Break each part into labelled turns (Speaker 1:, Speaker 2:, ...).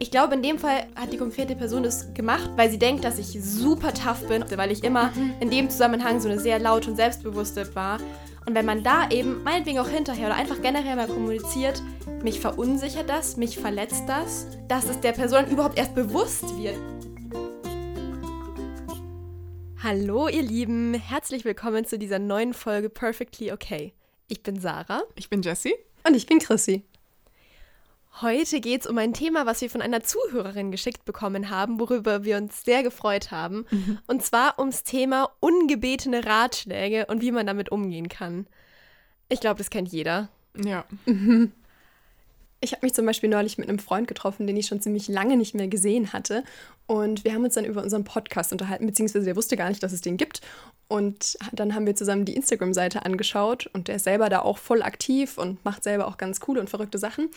Speaker 1: Ich glaube, in dem Fall hat die konkrete Person das gemacht, weil sie denkt, dass ich super tough bin, weil ich immer in dem Zusammenhang so eine sehr laute und selbstbewusste war. Und wenn man da eben, meinetwegen auch hinterher oder einfach generell mal kommuniziert, mich verunsichert das, mich verletzt das, dass es der Person überhaupt erst bewusst wird. Hallo ihr Lieben, herzlich willkommen zu dieser neuen Folge Perfectly Okay. Ich bin Sarah.
Speaker 2: Ich bin Jessie.
Speaker 3: Und ich bin Chrissy.
Speaker 1: Heute geht es um ein Thema, was wir von einer Zuhörerin geschickt bekommen haben, worüber wir uns sehr gefreut haben. Mhm. Und zwar ums Thema ungebetene Ratschläge und wie man damit umgehen kann. Ich glaube, das kennt jeder.
Speaker 2: Ja.
Speaker 3: Mhm. Ich habe mich zum Beispiel neulich mit einem Freund getroffen, den ich schon ziemlich lange nicht mehr gesehen hatte. Und wir haben uns dann über unseren Podcast unterhalten, beziehungsweise der wusste gar nicht, dass es den gibt. Und dann haben wir zusammen die Instagram-Seite angeschaut und der ist selber da auch voll aktiv und macht selber auch ganz coole und verrückte Sachen.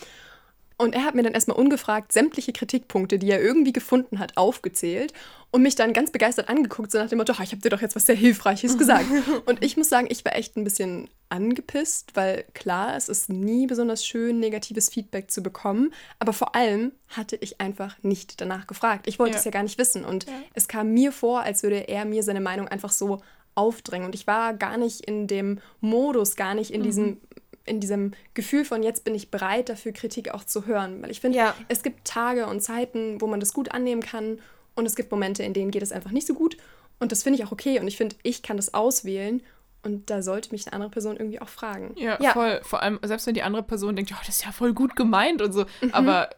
Speaker 3: Und er hat mir dann erstmal ungefragt sämtliche Kritikpunkte, die er irgendwie gefunden hat, aufgezählt und mich dann ganz begeistert angeguckt, so nach dem Motto, ich habe dir doch jetzt was sehr Hilfreiches gesagt. und ich muss sagen, ich war echt ein bisschen angepisst, weil klar, es ist nie besonders schön, negatives Feedback zu bekommen, aber vor allem hatte ich einfach nicht danach gefragt. Ich wollte ja. es ja gar nicht wissen und ja. es kam mir vor, als würde er mir seine Meinung einfach so aufdrängen. Und ich war gar nicht in dem Modus, gar nicht in mhm. diesem in diesem Gefühl von jetzt bin ich bereit dafür, Kritik auch zu hören. Weil ich finde, ja. es gibt Tage und Zeiten, wo man das gut annehmen kann und es gibt Momente, in denen geht es einfach nicht so gut. Und das finde ich auch okay. Und ich finde, ich kann das auswählen. Und da sollte mich eine andere Person irgendwie auch fragen.
Speaker 2: Ja, ja. voll. Vor allem, selbst wenn die andere Person denkt, ja, das ist ja voll gut gemeint und so. Mhm. Aber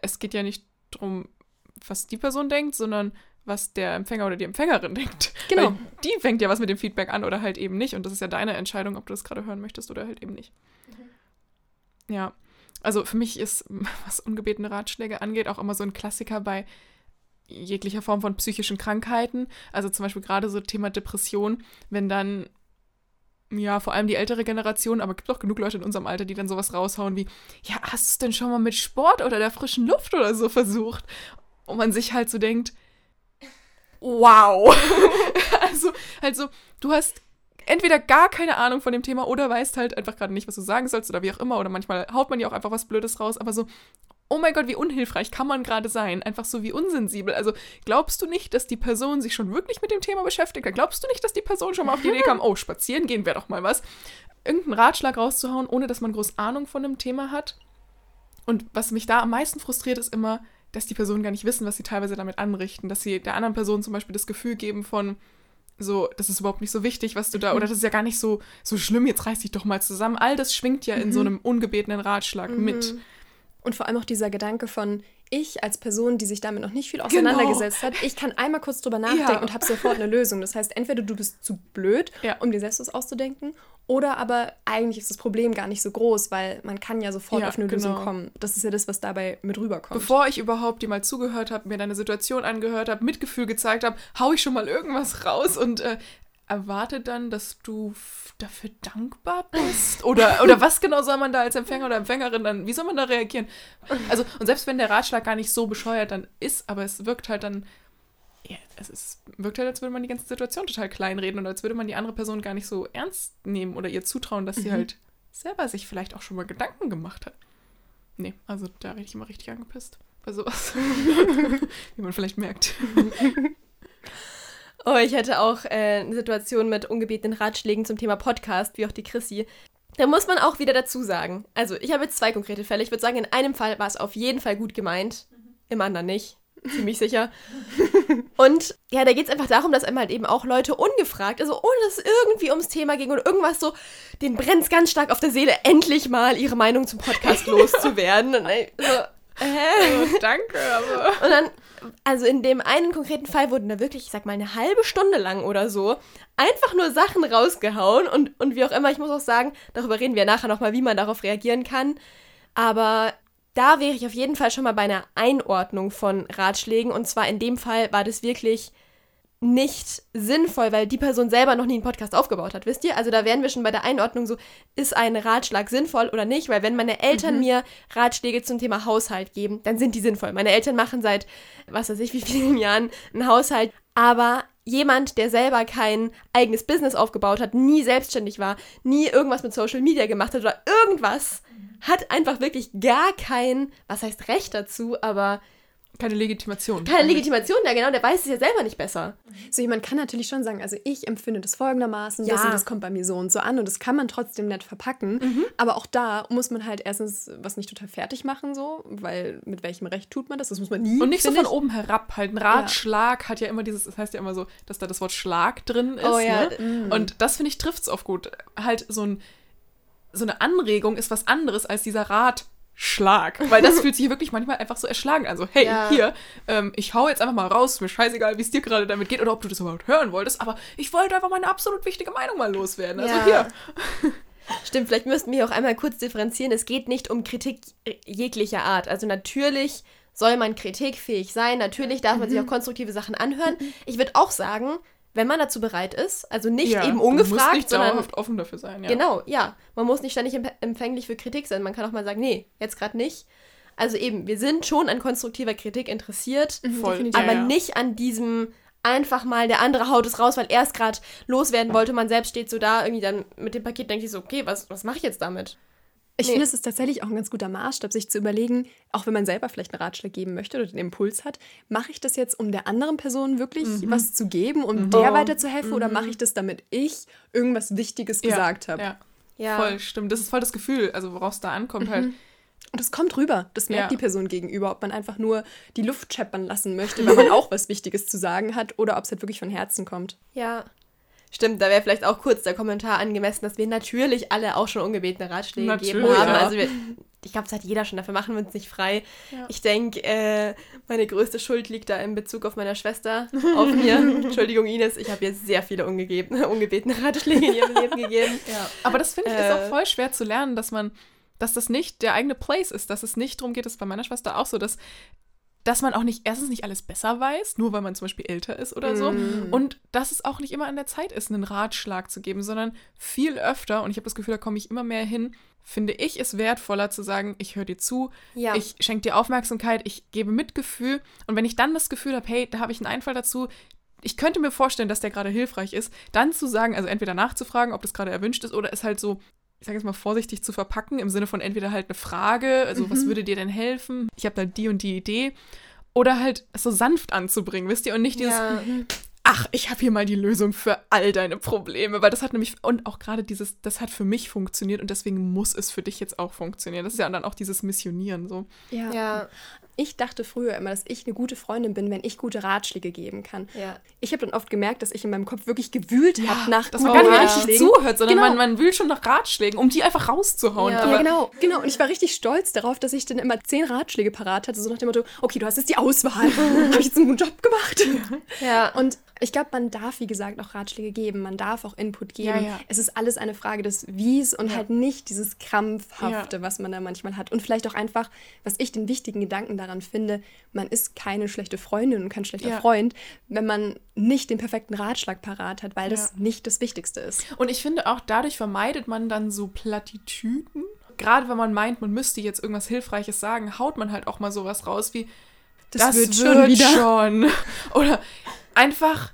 Speaker 2: es geht ja nicht darum, was die Person denkt, sondern was der Empfänger oder die Empfängerin denkt. Genau. Weil die fängt ja was mit dem Feedback an oder halt eben nicht. Und das ist ja deine Entscheidung, ob du das gerade hören möchtest oder halt eben nicht. Mhm. Ja. Also für mich ist, was ungebetene Ratschläge angeht, auch immer so ein Klassiker bei jeglicher Form von psychischen Krankheiten. Also zum Beispiel gerade so Thema Depression, wenn dann ja, vor allem die ältere Generation, aber es gibt auch genug Leute in unserem Alter, die dann sowas raushauen wie, ja, hast du es denn schon mal mit Sport oder der frischen Luft oder so versucht? Und man sich halt so denkt, wow. also, halt so, du hast entweder gar keine Ahnung von dem Thema oder weißt halt einfach gerade nicht, was du sagen sollst oder wie auch immer. Oder manchmal haut man ja auch einfach was Blödes raus, aber so, oh mein Gott, wie unhilfreich kann man gerade sein? Einfach so wie unsensibel. Also glaubst du nicht, dass die Person sich schon wirklich mit dem Thema beschäftigt hat? Glaubst du nicht, dass die Person schon mal auf die Idee kam, oh, spazieren gehen wäre doch mal was? Irgendeinen Ratschlag rauszuhauen, ohne dass man groß Ahnung von dem Thema hat. Und was mich da am meisten frustriert, ist immer, dass die Personen gar nicht wissen, was sie teilweise damit anrichten, dass sie der anderen Person zum Beispiel das Gefühl geben von so, das ist überhaupt nicht so wichtig, was du da, oder das ist ja gar nicht so, so schlimm, jetzt reiß dich doch mal zusammen. All das schwingt ja in so mhm. einem ungebetenen Ratschlag mhm. mit.
Speaker 3: Und vor allem auch dieser Gedanke von, ich als Person, die sich damit noch nicht viel genau. auseinandergesetzt genau. hat, ich kann einmal kurz drüber nachdenken ja. und habe sofort eine Lösung. Das heißt, entweder du bist zu blöd, ja. um dir selbst was auszudenken, oder aber eigentlich ist das Problem gar nicht so groß, weil man kann ja sofort ja, auf eine genau. Lösung kommen. Das ist ja das, was dabei mit rüberkommt.
Speaker 2: Bevor ich überhaupt dir mal zugehört habe, mir deine Situation angehört habe, Mitgefühl gezeigt habe, hau ich schon mal irgendwas raus und äh, erwarte dann, dass du dafür dankbar bist? Oder, oder was genau soll man da als Empfänger oder Empfängerin dann, wie soll man da reagieren? Also, und selbst wenn der Ratschlag gar nicht so bescheuert dann ist, aber es wirkt halt dann ja, es ist, wirkt halt, als würde man die ganze Situation total kleinreden und als würde man die andere Person gar nicht so ernst nehmen oder ihr zutrauen, dass sie mhm. halt selber sich vielleicht auch schon mal Gedanken gemacht hat. Nee, also da rede ich immer richtig angepisst bei sowas. Wie man vielleicht merkt.
Speaker 1: Oh, ich hätte auch äh, eine Situation mit ungebetenen Ratschlägen zum Thema Podcast, wie auch die Chrissy. Da muss man auch wieder dazu sagen. Also, ich habe jetzt zwei konkrete Fälle. Ich würde sagen, in einem Fall war es auf jeden Fall gut gemeint, mhm. im anderen nicht ziemlich sicher. Und ja, da geht es einfach darum, dass einmal halt eben auch Leute ungefragt, also ohne dass es irgendwie ums Thema ging oder irgendwas so, den brennt es ganz stark auf der Seele, endlich mal ihre Meinung zum Podcast loszuwerden. Und so,
Speaker 2: hä? Oh, danke, aber.
Speaker 1: Und dann, also in dem einen konkreten Fall wurden da wirklich, ich sag mal, eine halbe Stunde lang oder so einfach nur Sachen rausgehauen und, und wie auch immer, ich muss auch sagen, darüber reden wir nachher nochmal, wie man darauf reagieren kann. Aber da wäre ich auf jeden Fall schon mal bei einer Einordnung von Ratschlägen. Und zwar in dem Fall war das wirklich nicht sinnvoll, weil die Person selber noch nie einen Podcast aufgebaut hat, wisst ihr? Also da wären wir schon bei der Einordnung so, ist ein Ratschlag sinnvoll oder nicht? Weil wenn meine Eltern mhm. mir Ratschläge zum Thema Haushalt geben, dann sind die sinnvoll. Meine Eltern machen seit, was weiß ich, wie vielen Jahren einen Haushalt. Aber jemand, der selber kein eigenes Business aufgebaut hat, nie selbstständig war, nie irgendwas mit Social Media gemacht hat oder irgendwas, hat einfach wirklich gar kein, was heißt Recht dazu, aber
Speaker 2: keine Legitimation.
Speaker 1: Keine Legitimation, ja genau, der weiß es ja selber nicht besser.
Speaker 3: So jemand kann natürlich schon sagen, also ich empfinde das folgendermaßen, ja. das und das kommt bei mir so und so an und das kann man trotzdem nett verpacken. Mhm. Aber auch da muss man halt erstens was nicht total fertig machen, so, weil mit welchem Recht tut man das? Das muss man nie.
Speaker 2: Und nicht so von ich. oben herab. Halt ein Ratschlag ja. hat ja immer dieses, das heißt ja immer so, dass da das Wort Schlag drin ist. Oh, ja. Ne? Mhm. Und das finde ich trifft es oft gut. Halt so ein so eine Anregung ist was anderes als dieser Rat Schlag. Weil das fühlt sich wirklich manchmal einfach so erschlagen an. So, hey, ja. hier, ähm, ich hau jetzt einfach mal raus, mir scheißegal, wie es dir gerade damit geht oder ob du das überhaupt hören wolltest, aber ich wollte einfach meine absolut wichtige Meinung mal loswerden. Also ja. hier.
Speaker 1: Stimmt, vielleicht müssten wir auch einmal kurz differenzieren. Es geht nicht um Kritik jeglicher Art. Also natürlich soll man kritikfähig sein, natürlich darf man mhm. sich auch konstruktive Sachen anhören. Ich würde auch sagen, wenn man dazu bereit ist. Also nicht ja, eben ungefragt, man muss nicht sondern
Speaker 2: offen dafür sein. Ja.
Speaker 1: Genau, ja. Man muss nicht ständig empfänglich für Kritik sein. Man kann auch mal sagen, nee, jetzt gerade nicht. Also eben, wir sind schon an konstruktiver Kritik interessiert,
Speaker 2: mhm, Voll.
Speaker 1: aber
Speaker 2: ja,
Speaker 1: nicht an diesem einfach mal der andere haut es raus, weil er es gerade loswerden wollte. Man selbst steht so da irgendwie dann mit dem Paket denkt sich so, okay, was, was mache ich jetzt damit?
Speaker 3: Ich nee. finde, es ist tatsächlich auch ein ganz guter Maßstab, sich zu überlegen, auch wenn man selber vielleicht einen Ratschlag geben möchte oder den Impuls hat, mache ich das jetzt, um der anderen Person wirklich mhm. was zu geben, um mhm. der weiterzuhelfen, mhm. oder mache ich das, damit ich irgendwas Wichtiges ja. gesagt habe?
Speaker 2: Ja. ja. voll, stimmt. Das ist voll das Gefühl, also woraus da ankommt halt.
Speaker 3: Mhm. Und das kommt rüber. Das merkt ja. die Person gegenüber, ob man einfach nur die Luft scheppern lassen möchte, weil man auch was Wichtiges zu sagen hat, oder ob es halt wirklich von Herzen kommt.
Speaker 1: Ja, Stimmt, da wäre vielleicht auch kurz der Kommentar angemessen, dass wir natürlich alle auch schon ungebetene Ratschläge natürlich, gegeben haben. Ja. Also wir, ich glaube, das hat jeder schon, dafür machen wir uns nicht frei. Ja. Ich denke, äh, meine größte Schuld liegt da in Bezug auf meine Schwester, auf mir. Entschuldigung, Ines, ich habe ihr sehr viele ungebetene, ungebetene Ratschläge in ihrem Leben gegeben.
Speaker 2: Ja. Aber das finde ich äh, ist auch voll schwer zu lernen, dass man dass das nicht der eigene Place ist, dass es nicht darum geht, das ist bei meiner Schwester auch so, dass dass man auch nicht, erstens nicht alles besser weiß, nur weil man zum Beispiel älter ist oder so. Mm. Und dass es auch nicht immer an der Zeit ist, einen Ratschlag zu geben, sondern viel öfter, und ich habe das Gefühl, da komme ich immer mehr hin, finde ich es wertvoller zu sagen, ich höre dir zu, ja. ich schenke dir Aufmerksamkeit, ich gebe Mitgefühl. Und wenn ich dann das Gefühl habe, hey, da habe ich einen Einfall dazu, ich könnte mir vorstellen, dass der gerade hilfreich ist, dann zu sagen, also entweder nachzufragen, ob das gerade erwünscht ist, oder es halt so ich sage jetzt mal vorsichtig zu verpacken, im Sinne von entweder halt eine Frage, also mhm. was würde dir denn helfen? Ich habe da die und die Idee. Oder halt so sanft anzubringen, wisst ihr? Und nicht dieses, ja. ach, ich habe hier mal die Lösung für all deine Probleme. Weil das hat nämlich, und auch gerade dieses, das hat für mich funktioniert und deswegen muss es für dich jetzt auch funktionieren. Das ist ja dann auch dieses Missionieren so.
Speaker 3: Ja. ja ich dachte früher immer, dass ich eine gute Freundin bin, wenn ich gute Ratschläge geben kann. Ja. Ich habe dann oft gemerkt, dass ich in meinem Kopf wirklich gewühlt ja, habe nach
Speaker 2: dass man gar nicht richtig zuhört, sondern genau. man, man wühlt schon nach Ratschlägen, um die einfach rauszuhauen.
Speaker 3: Ja. ja. genau, genau. Und ich war richtig stolz darauf, dass ich dann immer zehn Ratschläge parat hatte, so nach dem Motto, okay, du hast jetzt die Auswahl. habe ich jetzt einen guten Job gemacht? Ja. Und ich glaube, man darf, wie gesagt, auch Ratschläge geben, man darf auch Input geben. Ja, ja. Es ist alles eine Frage des Wies und halt nicht dieses Krampfhafte, was man da manchmal hat. Und vielleicht auch einfach, was ich den wichtigen Gedanken daran finde, man ist keine schlechte Freundin und kein schlechter Freund, wenn man nicht den perfekten Ratschlag parat hat, weil das nicht das Wichtigste ist.
Speaker 2: Und ich finde auch, dadurch vermeidet man dann so Plattitüden. Gerade wenn man meint, man müsste jetzt irgendwas Hilfreiches sagen, haut man halt auch mal sowas raus wie, das, das wird, wird schon wieder. Schon. Oder einfach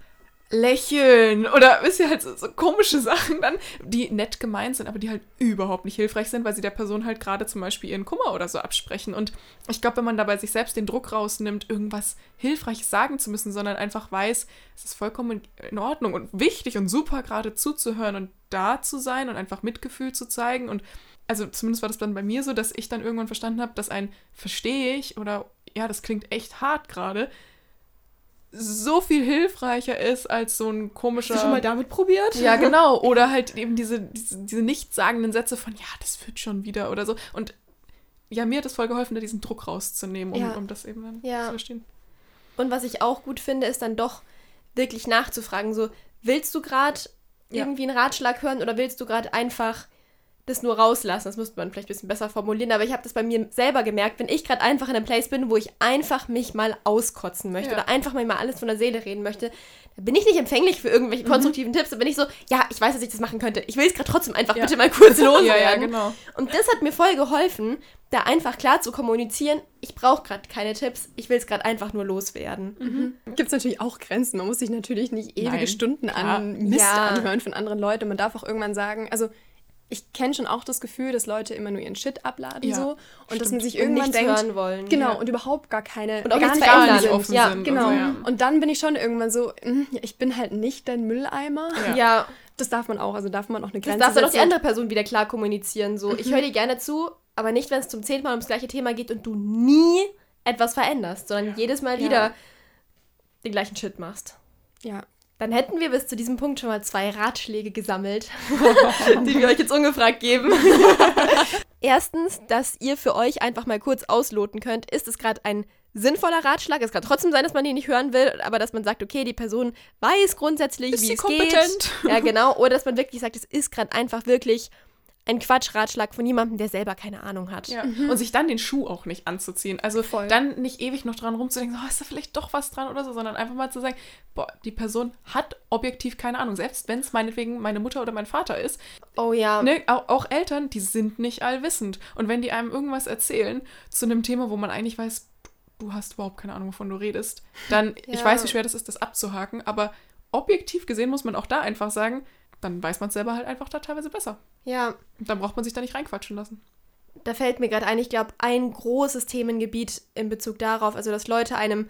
Speaker 2: lächeln oder wisst ihr halt so, so, komische Sachen dann, die nett gemeint sind, aber die halt überhaupt nicht hilfreich sind, weil sie der Person halt gerade zum Beispiel ihren Kummer oder so absprechen. Und ich glaube, wenn man dabei sich selbst den Druck rausnimmt, irgendwas Hilfreiches sagen zu müssen, sondern einfach weiß, es ist vollkommen in Ordnung und wichtig und super gerade zuzuhören und da zu sein und einfach Mitgefühl zu zeigen und also zumindest war das dann bei mir so, dass ich dann irgendwann verstanden habe, dass ein verstehe ich oder ja, das klingt echt hart gerade, so viel hilfreicher ist als so ein komischer.
Speaker 1: Hast du schon mal damit probiert?
Speaker 2: Ja, genau. Oder halt eben diese, diese, diese nichtssagenden Sätze von, ja, das wird schon wieder oder so. Und ja, mir hat es voll geholfen, da diesen Druck rauszunehmen, um, ja. um das eben dann ja. zu verstehen.
Speaker 1: Und was ich auch gut finde, ist dann doch wirklich nachzufragen, so, willst du gerade ja. irgendwie einen Ratschlag hören oder willst du gerade einfach das nur rauslassen. Das müsste man vielleicht ein bisschen besser formulieren, aber ich habe das bei mir selber gemerkt, wenn ich gerade einfach in einem Place bin, wo ich einfach mich mal auskotzen möchte ja. oder einfach mal alles von der Seele reden möchte, da bin ich nicht empfänglich für irgendwelche mhm. konstruktiven mhm. Tipps. Da bin ich so, ja, ich weiß, dass ich das machen könnte. Ich will es gerade trotzdem einfach ja. bitte mal kurz loswerden. ja, ja, genau. Und das hat mir voll geholfen, da einfach klar zu kommunizieren, ich brauche gerade keine Tipps, ich will es gerade einfach nur loswerden.
Speaker 3: Mhm. Gibt es natürlich auch Grenzen. Man muss sich natürlich nicht ewige Nein. Stunden an Mist ja. anhören von anderen Leuten. Man darf auch irgendwann sagen, also ich kenne schon auch das Gefühl, dass Leute immer nur ihren Shit abladen
Speaker 2: Ja,
Speaker 3: so und dass
Speaker 2: stimmt.
Speaker 3: man sich
Speaker 1: Und
Speaker 3: irgendwann
Speaker 1: nichts
Speaker 3: denkt,
Speaker 1: hören wollen.
Speaker 3: genau
Speaker 1: Ja.
Speaker 3: und überhaupt gar keine
Speaker 1: Und auch
Speaker 3: gar nicht
Speaker 1: verändern.
Speaker 3: offen sind.
Speaker 2: offen
Speaker 1: Ja,
Speaker 2: sind.
Speaker 3: Genau.
Speaker 2: Und so, ja.
Speaker 3: Und dann bin ich schon irgendwann so, hm, ich bin halt nicht dein Mülleimer.
Speaker 2: Ja.
Speaker 1: Ja,
Speaker 3: Das darf man auch, also darf man auch eine
Speaker 1: das
Speaker 3: Grenze
Speaker 1: darf dann auch die andere Person wieder klar kommunizieren. So, ich höre dir gerne zu, aber nicht, wenn es zum zehnten Mal ums gleiche Thema geht und du nie etwas veränderst, sondern jedes Mal
Speaker 3: Ja.
Speaker 1: wieder den gleichen Shit machst.
Speaker 3: Ja.
Speaker 1: Dann hätten wir bis zu diesem Punkt schon mal zwei Ratschläge gesammelt, die wir euch jetzt ungefragt geben. Erstens, dass ihr für euch einfach mal kurz ausloten könnt, ist es gerade ein sinnvoller Ratschlag? Es kann trotzdem sein, dass man den nicht hören will, aber dass man sagt, okay, die Person weiß grundsätzlich,
Speaker 2: Ist
Speaker 1: wie
Speaker 2: sie
Speaker 1: es
Speaker 2: kompetent?
Speaker 1: geht. Ja, genau. Oder dass man wirklich sagt, es ist gerade einfach wirklich ein Quatschratschlag von jemandem, der selber keine Ahnung hat.
Speaker 2: Ja. Und sich dann den Schuh auch nicht anzuziehen. Also
Speaker 3: Voll.
Speaker 2: dann nicht ewig noch dran rumzudenken, so, oh, ist da vielleicht doch was dran oder so, sondern einfach mal zu sagen, boah, die Person hat objektiv keine Ahnung. Selbst wenn es meinetwegen meine Mutter oder mein Vater ist.
Speaker 1: Oh ja.
Speaker 2: Ne, auch, auch Eltern, die sind nicht allwissend. Und wenn die einem irgendwas erzählen zu einem Thema, wo man eigentlich weiß, du hast überhaupt keine Ahnung, wovon du redest, dann, ich
Speaker 1: Ja.
Speaker 2: weiß, wie schwer das ist, das abzuhaken, aber objektiv gesehen muss man auch da einfach sagen, dann weiß man es selber halt einfach da teilweise besser.
Speaker 1: Ja.
Speaker 2: Und dann braucht man sich da nicht reinquatschen lassen.
Speaker 1: Da fällt mir gerade ein, ich glaube, ein großes Themengebiet in Bezug darauf, also dass Leute einem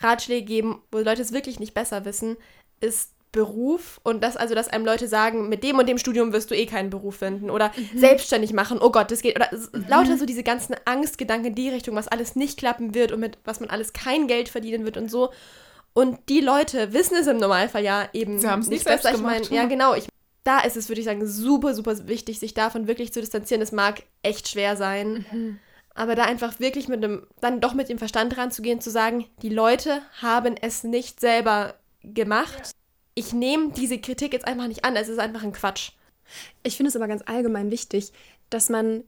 Speaker 1: Ratschläge geben, wo Leute es wirklich nicht besser wissen, ist Beruf und das also, dass einem Leute sagen, mit dem und dem Studium wirst du eh keinen Beruf finden oder selbstständig machen, oh Gott, das geht oder s- lauter so diese ganzen Angstgedanken in die Richtung, was alles nicht klappen wird und mit was man alles kein Geld verdienen wird und so. Und die Leute wissen es im Normalfall ja eben
Speaker 2: Sie haben's nicht selbst
Speaker 1: besser. Ich meine, ja genau, ich da ist es, würde ich sagen, super, super wichtig, sich davon wirklich zu distanzieren. Es mag echt schwer sein. Aber da einfach wirklich mit dem, dann doch mit dem Verstand ranzugehen, zu sagen, die Leute haben es nicht selber gemacht. Ich nehme diese Kritik jetzt einfach nicht an. Es ist einfach ein Quatsch.
Speaker 3: Ich finde es aber ganz allgemein wichtig, dass man,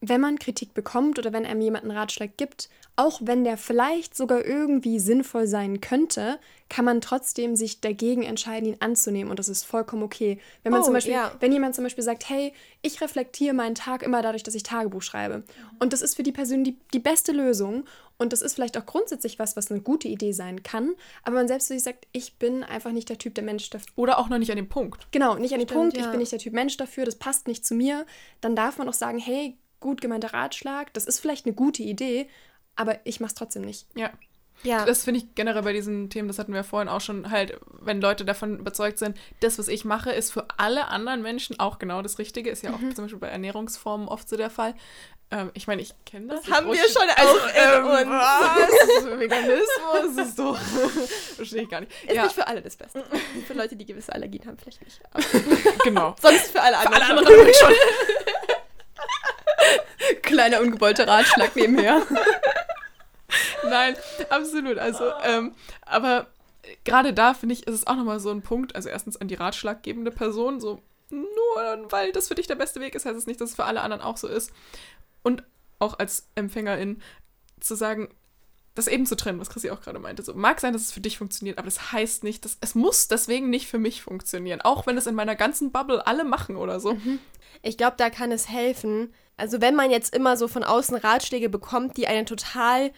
Speaker 3: wenn man Kritik bekommt oder wenn einem jemand einen Ratschlag gibt, auch wenn der vielleicht sogar irgendwie sinnvoll sein könnte, kann man trotzdem sich dagegen entscheiden, ihn anzunehmen und das ist vollkommen okay. Wenn man
Speaker 1: Oh,
Speaker 3: zum Beispiel,
Speaker 1: ja.
Speaker 3: wenn jemand zum Beispiel sagt, hey, ich reflektiere meinen Tag immer dadurch, dass ich Tagebuch schreibe und das ist für die Person die, die beste Lösung und das ist vielleicht auch grundsätzlich was, was eine gute Idee sein kann, aber man selbst für sich sagt, ich bin einfach nicht der Typ, der Mensch dafür
Speaker 2: Oder auch noch nicht an dem Punkt.
Speaker 3: Genau, nicht an
Speaker 1: Stimmt,
Speaker 3: Punkt, ich
Speaker 1: ja.
Speaker 3: bin nicht der Typ Mensch dafür, das passt nicht zu mir, dann darf man auch sagen, hey, gut gemeinter Ratschlag, das ist vielleicht eine gute Idee, aber ich mach's trotzdem nicht.
Speaker 2: Ja.
Speaker 1: Ja.
Speaker 2: Das finde ich generell bei diesen Themen, das hatten wir vorhin auch schon, halt, wenn Leute davon überzeugt sind, das, was ich mache, ist für alle anderen Menschen auch genau das Richtige. Ist ja auch
Speaker 1: Mhm.
Speaker 2: zum Beispiel bei Ernährungsformen oft so der Fall. Ähm, ich meine, ich kenne das.
Speaker 1: haben wir schon auch in
Speaker 2: ähm,
Speaker 1: uns.
Speaker 2: was? Veganismus ist doch. Verstehe ich gar nicht.
Speaker 1: Ist
Speaker 2: ja,
Speaker 1: nicht für alle das Beste. für Leute, die gewisse Allergien haben, vielleicht nicht.
Speaker 2: Genau.
Speaker 1: sonst für alle anderen.
Speaker 2: Alle anderen schon.
Speaker 3: Kleiner ungewollter Ratschlag nebenher.
Speaker 2: Nein, absolut. Also, ähm, aber gerade da finde ich, ist es auch nochmal so ein Punkt. Also erstens an die ratschlaggebende Person, so nur weil das für dich der beste Weg ist, heißt es nicht, dass es für alle anderen auch so ist. Und auch als Empfängerin zu sagen, das eben zu trennen, was Chrissy auch gerade meinte. So, mag sein, dass es für dich funktioniert, aber das heißt nicht, dass es muss deswegen nicht für mich funktionieren. Auch wenn es in meiner ganzen Bubble alle machen oder so.
Speaker 1: Ich glaube, da kann es helfen. Also wenn man jetzt immer so von außen Ratschläge bekommt, die einen total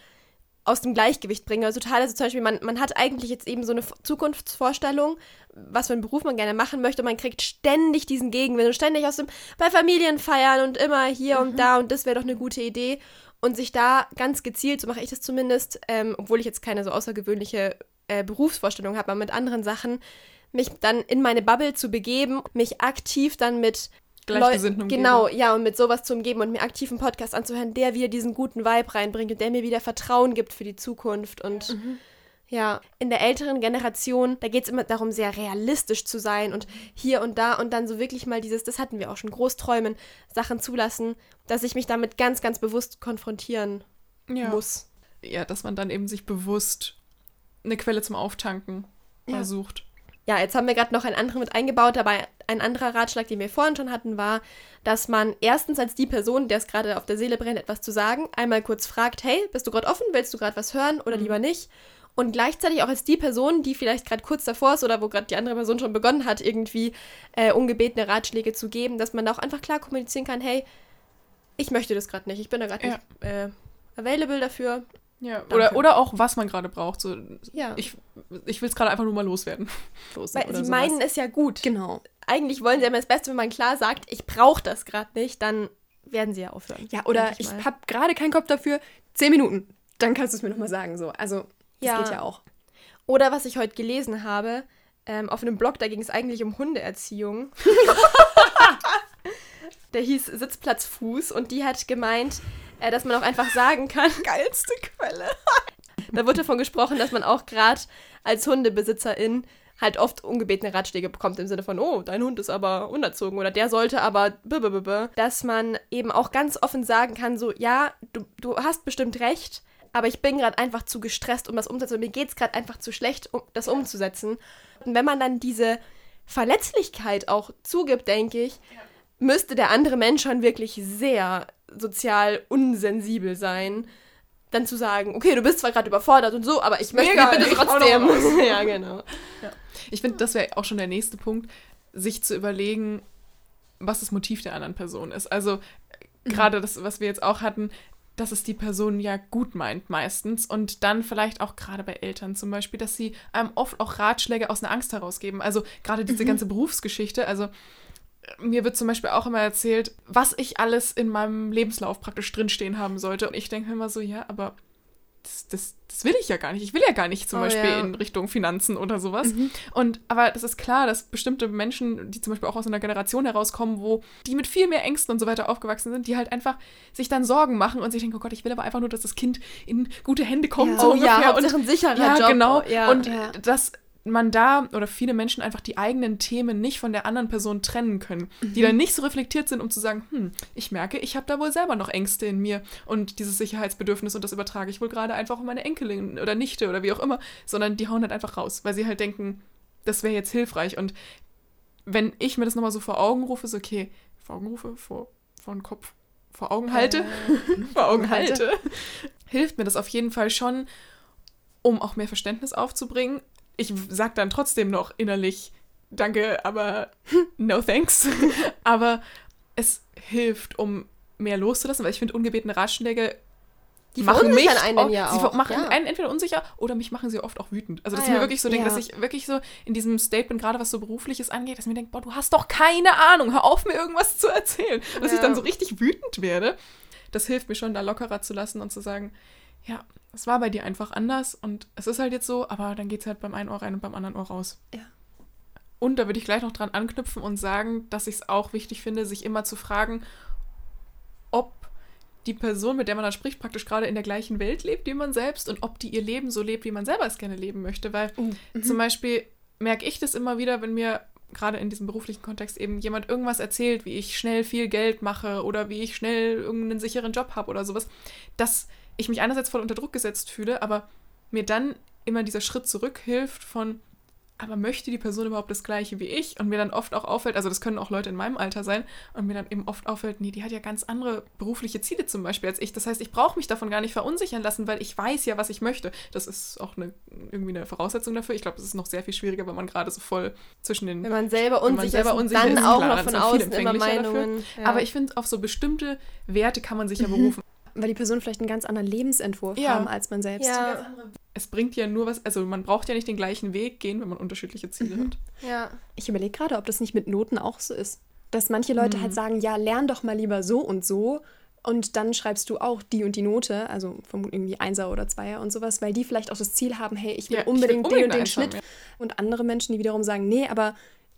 Speaker 1: aus dem Gleichgewicht bringen. Also total, also zum Beispiel, man, man hat eigentlich jetzt eben so eine Zukunftsvorstellung, was für einen Beruf man gerne machen möchte. Und man kriegt ständig diesen Gegenwind und ständig aus dem, bei Familienfeiern und immer hier und da und das wäre doch eine gute Idee. Und sich da ganz gezielt, so mache ich das zumindest, ähm, obwohl ich jetzt keine so außergewöhnliche äh, Berufsvorstellung habe, aber mit anderen Sachen, mich dann in meine Bubble zu begeben, mich aktiv dann mit
Speaker 2: Gleichgesinnten umgeben.
Speaker 1: Genau, ja, und mit sowas zu umgeben und mir aktiv einen Podcast anzuhören, der wieder diesen guten Vibe reinbringt und der mir wieder Vertrauen gibt für die Zukunft. Und ja, in der älteren Generation, da geht es immer darum, sehr realistisch zu sein und hier und da und dann so wirklich mal dieses, das hatten wir auch schon, Großträumen, Sachen zulassen, dass ich mich damit ganz, ganz bewusst konfrontieren
Speaker 2: Ja.
Speaker 1: muss.
Speaker 2: ja, dass man dann eben sich bewusst eine Quelle zum Auftanken
Speaker 3: ja.
Speaker 2: sucht.
Speaker 1: Ja, jetzt haben wir gerade noch einen anderen mit eingebaut, aber ein anderer Ratschlag, den wir vorhin schon hatten, war, dass man erstens als die Person, der es gerade auf der Seele brennt, etwas zu sagen, einmal kurz fragt, hey, bist du gerade offen, willst du gerade was hören oder lieber nicht? Und gleichzeitig auch als die Person, die vielleicht gerade kurz davor ist oder wo gerade die andere Person schon begonnen hat, irgendwie äh, ungebetene Ratschläge zu geben, dass man da auch einfach klar kommunizieren kann, hey, ich möchte das gerade nicht, ich bin da gerade
Speaker 2: Ja.
Speaker 1: nicht äh, available dafür,
Speaker 2: Ja, oder, oder auch, was man gerade braucht. So,
Speaker 1: Ja.
Speaker 2: Ich, ich will es gerade einfach nur mal loswerden.
Speaker 3: Los
Speaker 1: Weil
Speaker 3: oder
Speaker 1: sie
Speaker 3: sowas.
Speaker 1: meinen es ja gut.
Speaker 3: Genau.
Speaker 1: Eigentlich wollen sie immer das Beste, wenn man klar sagt, ich brauche das gerade nicht, dann werden sie ja aufhören.
Speaker 3: Ja, oder ich
Speaker 1: mal.
Speaker 3: habe gerade keinen Kopf dafür. Zehn Minuten. Dann kannst du es mir nochmal sagen. So. Also, das
Speaker 1: Ja.
Speaker 3: geht ja auch.
Speaker 1: Oder was ich heute gelesen habe, ähm, auf einem Blog, da ging es eigentlich um Hundeerziehung. Der hieß Sitzplatzfuß und die hat gemeint, äh, dass man auch einfach sagen kann. Geilste Quelle. da wird davon gesprochen, dass man auch gerade als Hundebesitzerin halt oft ungebetene Ratschläge bekommt im Sinne von, oh, dein Hund ist aber unerzogen oder der sollte aber blablabla. dass man eben auch ganz offen sagen kann, so, ja, du, du hast bestimmt recht, aber ich bin gerade einfach zu gestresst, um das umzusetzen. Mir geht es gerade einfach zu schlecht, um das umzusetzen. Und wenn man dann diese Verletzlichkeit auch zugibt, denke ich, müsste der andere Mensch schon wirklich sehr sozial unsensibel sein, dann zu sagen, okay, du bist zwar gerade überfordert und so, aber ich möchte
Speaker 2: Mega,
Speaker 1: bitte trotzdem. ja, genau.
Speaker 2: Ich finde, das wäre auch schon der nächste Punkt, sich zu überlegen, was das Motiv der anderen Person ist. Also äh, gerade das, was wir jetzt auch hatten, dass es die Person ja gut meint meistens und dann vielleicht auch gerade bei Eltern zum Beispiel, dass sie einem oft auch Ratschläge aus einer Angst herausgeben. Also gerade diese ganze Berufsgeschichte, also mir wird zum Beispiel auch immer erzählt, was ich alles in meinem Lebenslauf praktisch drinstehen haben sollte. Und ich denke mir immer so, ja, aber das, das, das will ich ja gar nicht. Ich will ja gar nicht zum
Speaker 1: Oh,
Speaker 2: Beispiel
Speaker 1: ja.
Speaker 2: in Richtung Finanzen oder sowas. Und aber das ist klar, dass bestimmte Menschen, die zum Beispiel auch aus einer Generation herauskommen, wo die mit viel mehr Ängsten und so weiter aufgewachsen sind, die halt einfach sich dann Sorgen machen und sich denken, oh Gott, ich will aber einfach nur, dass das Kind in gute Hände kommt.
Speaker 3: Ja.
Speaker 2: So
Speaker 1: Oh ja,
Speaker 2: ungefähr.
Speaker 1: Hauptsache ein sicherer
Speaker 2: ja,
Speaker 1: Job.
Speaker 2: genau.
Speaker 1: Ja.
Speaker 2: und
Speaker 3: Ja.
Speaker 2: dass man da oder viele Menschen einfach die eigenen Themen nicht von der anderen Person trennen können, die dann nicht so reflektiert sind, um zu sagen, hm, ich merke, ich habe da wohl selber noch Ängste in mir und dieses Sicherheitsbedürfnis und das übertrage ich wohl gerade einfach auf meine Enkelin oder Nichte oder wie auch immer, sondern die hauen halt einfach raus, weil sie halt denken, das wäre jetzt hilfreich. Und wenn ich mir das nochmal so vor Augen rufe, so okay, vor Augen rufe, vor, vor den Kopf, vor Augen halte, vor Augen halte, hilft mir das auf jeden Fall schon, um auch mehr Verständnis aufzubringen. Ich sag dann trotzdem noch innerlich, danke, aber no thanks. aber es hilft, um mehr loszulassen, weil ich finde, ungebetene Ratschläge
Speaker 1: Die
Speaker 2: machen mich
Speaker 1: einen
Speaker 2: auch,
Speaker 1: ja
Speaker 2: sie
Speaker 1: auch,
Speaker 2: machen
Speaker 1: ja.
Speaker 2: einen entweder unsicher oder mich machen sie oft auch wütend. Also, dass
Speaker 1: Ah,
Speaker 2: ich mir
Speaker 1: ja.
Speaker 2: wirklich so denke,
Speaker 3: Ja.
Speaker 2: dass ich wirklich so in diesem Statement, gerade was so berufliches angeht, dass ich mir denke, boah, du hast doch keine Ahnung, hör auf, mir irgendwas zu erzählen. Dass ich dann so richtig wütend werde. Das hilft mir schon, da lockerer zu lassen und zu sagen, ja, es war bei dir einfach anders und es ist halt jetzt so, aber dann geht es halt beim einen Ohr rein und beim anderen Ohr raus.
Speaker 3: Ja.
Speaker 2: Und da würde ich gleich noch dran anknüpfen und sagen, dass ich es auch wichtig finde, sich immer zu fragen, ob die Person, mit der man da spricht, praktisch gerade in der gleichen Welt lebt wie man selbst und ob die ihr Leben so lebt, wie man selber es gerne leben möchte. Weil zum Beispiel merke ich das immer wieder, wenn mir gerade in diesem beruflichen Kontext eben jemand irgendwas erzählt, wie ich schnell viel Geld mache oder wie ich schnell irgendeinen sicheren Job habe oder sowas, dass ich mich einerseits voll unter Druck gesetzt fühle, aber mir dann immer dieser Schritt zurück hilft von, aber möchte die Person überhaupt das Gleiche wie ich? Und mir dann oft auch auffällt, also das können auch Leute in meinem Alter sein, und mir dann eben oft auffällt, nee, die hat ja ganz andere berufliche Ziele zum Beispiel als ich. Das heißt, ich brauche mich davon gar nicht verunsichern lassen, weil ich weiß ja, was ich möchte. Das ist auch eine, irgendwie eine Voraussetzung dafür. Ich glaube, das ist noch sehr viel schwieriger, wenn man gerade so voll zwischen den
Speaker 1: Wenn man selber
Speaker 2: Wenn man
Speaker 1: unsicher
Speaker 2: selber
Speaker 1: ist,
Speaker 2: unsicher
Speaker 1: dann
Speaker 2: ist,
Speaker 1: auch
Speaker 2: klar,
Speaker 1: noch von außen immer. Meinungen. Ja.
Speaker 2: Aber ich finde, auf so bestimmte Werte kann man sich ja berufen.
Speaker 3: Weil die Person vielleicht einen ganz anderen Lebensentwurf
Speaker 2: Ja.
Speaker 3: haben als man selbst.
Speaker 1: ja,
Speaker 2: Es bringt ja nur was, also man braucht ja nicht den gleichen Weg gehen, wenn man unterschiedliche Ziele hat.
Speaker 1: ja.
Speaker 3: Ich überlege gerade, ob das nicht mit Noten auch so ist. Dass manche Leute halt sagen, ja, lern doch mal lieber so und so. Und dann schreibst du auch die und die Note, also vermutlich irgendwie Einser oder Zweier und sowas, weil die vielleicht auch das Ziel haben, hey, ich will
Speaker 2: Ja, ich will
Speaker 3: unbedingt den
Speaker 2: unbedingt
Speaker 3: und den Schnitt.
Speaker 2: haben,
Speaker 3: Und andere Menschen, die wiederum sagen, nee, aber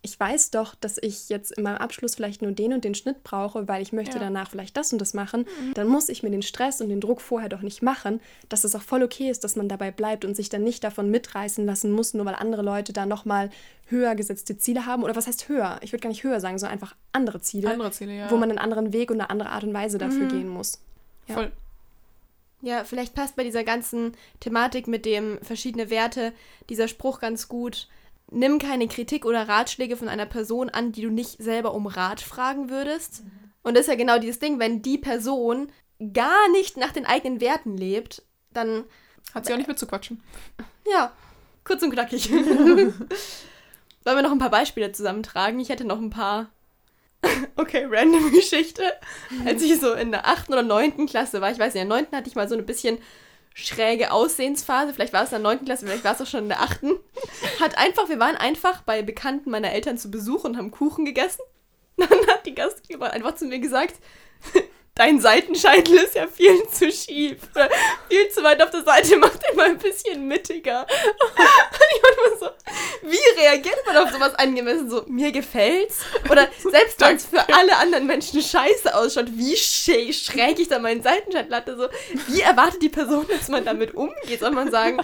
Speaker 3: ich weiß doch, dass ich jetzt in meinem Abschluss vielleicht nur den und den Schnitt brauche, weil ich möchte
Speaker 2: Ja.
Speaker 3: danach vielleicht das und das machen. Dann muss ich mir den Stress und den Druck vorher doch nicht machen, dass es auch voll okay ist, dass man dabei bleibt und sich dann nicht davon mitreißen lassen muss, nur weil andere Leute da nochmal höher gesetzte Ziele haben. Oder was heißt höher? Ich würde gar nicht höher sagen, sondern einfach andere Ziele,
Speaker 2: Andere Ziele, ja.
Speaker 3: wo man einen anderen Weg und eine andere Art und Weise dafür gehen muss. ja.
Speaker 2: Voll.
Speaker 1: Ja, vielleicht passt bei dieser ganzen Thematik mit dem verschiedene Werte dieser Spruch ganz gut. Nimm keine Kritik oder Ratschläge von einer Person an, die du nicht selber um Rat fragen würdest. Und das ist ja genau dieses Ding, wenn die Person gar nicht nach den eigenen Werten lebt, dann,
Speaker 2: Hat sie auch nicht mitzuquatschen.
Speaker 1: ja, kurz und knackig. Wollen wir noch ein paar Beispiele zusammentragen? Ich hätte noch ein paar. Okay, random Geschichte. Als ich so in der 8. oder 9. Klasse war, ich weiß nicht, in der 9. hatte ich mal so eine bisschen schräge Aussehensphase, vielleicht war es in der 9. Klasse, vielleicht war es auch schon in der 8. Hat einfach, wir waren einfach bei Bekannten meiner Eltern zu Besuch und haben Kuchen gegessen. Dann hat die Gastgeberin einfach zu mir gesagt, dein Seitenscheitel ist ja viel zu schief. viel zu weit auf der Seite, macht immer ein bisschen mittiger. Und ich war immer so, wie reagiert man auf sowas angemessen? So, mir gefällt's? Oder selbst wenn es für alle anderen Menschen scheiße ausschaut, wie schräg ich da meinen Seitenscheitel hatte, so, wie erwartet die Person, dass man damit umgeht? Soll man sagen,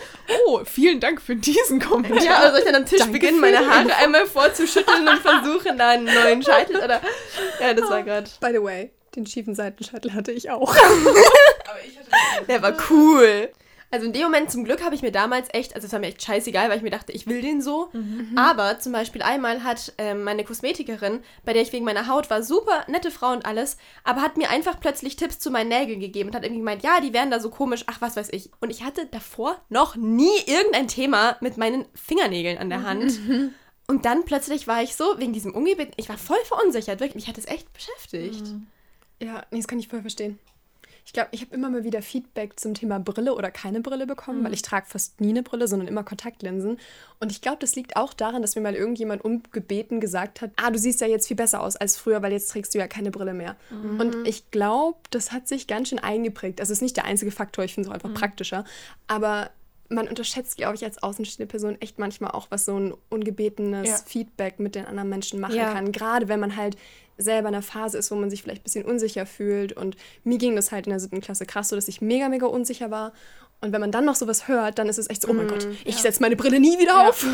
Speaker 2: oh, vielen Dank für diesen Kommentar.
Speaker 1: Ja, oder soll ich dann am Tisch Danke beginnen, meine Haare einmal vorzuschütteln und versuchen, da einen neuen Scheitel? Oder, ja, das war gerade.
Speaker 3: By the way, den schiefen Seitenscheitel hatte ich auch.
Speaker 1: Aber ich hatte Der war cool. Also in dem Moment zum Glück habe ich mir damals echt, also es war mir echt scheißegal, weil ich mir dachte, ich will den so. Mhm. Aber zum Beispiel einmal hat ähm, meine Kosmetikerin, bei der ich wegen meiner Haut war, super nette Frau und alles, aber hat mir einfach plötzlich Tipps zu meinen Nägeln gegeben und hat irgendwie gemeint, ja, die wären da so komisch, ach was weiß ich. Und ich hatte davor noch nie irgendein Thema mit meinen Fingernägeln an der Hand. Mhm. Und dann plötzlich war ich so, wegen diesem Ungebet, ich war voll verunsichert, wirklich, mich hat es echt beschäftigt. Mhm.
Speaker 3: Ja, nee, das kann ich voll verstehen. Ich glaube, ich habe immer mal wieder Feedback zum Thema Brille oder keine Brille bekommen, mhm. weil ich trage fast nie eine Brille, sondern immer Kontaktlinsen. Und ich glaube, das liegt auch daran, dass mir mal irgendjemand ungebeten gesagt hat, ah, du siehst ja jetzt viel besser aus als früher, weil jetzt trägst du ja keine Brille mehr. Mhm. Und ich glaube, das hat sich ganz schön eingeprägt. Also es ist nicht der einzige Faktor, ich finde es auch einfach mhm. praktischer. Aber man unterschätzt, glaube ich, als außenstehende Person echt manchmal auch, was so ein ungebetenes ja. Feedback mit den anderen Menschen machen ja. kann. Gerade wenn man halt selber in einer Phase ist, wo man sich vielleicht ein bisschen unsicher fühlt. Und mir ging das halt in der siebten Klasse krass so, dass ich mega, mega unsicher war. Und wenn man dann noch sowas hört, dann ist es echt so, oh mein mm, Gott, ich ja. setze meine Brille nie wieder ja. auf.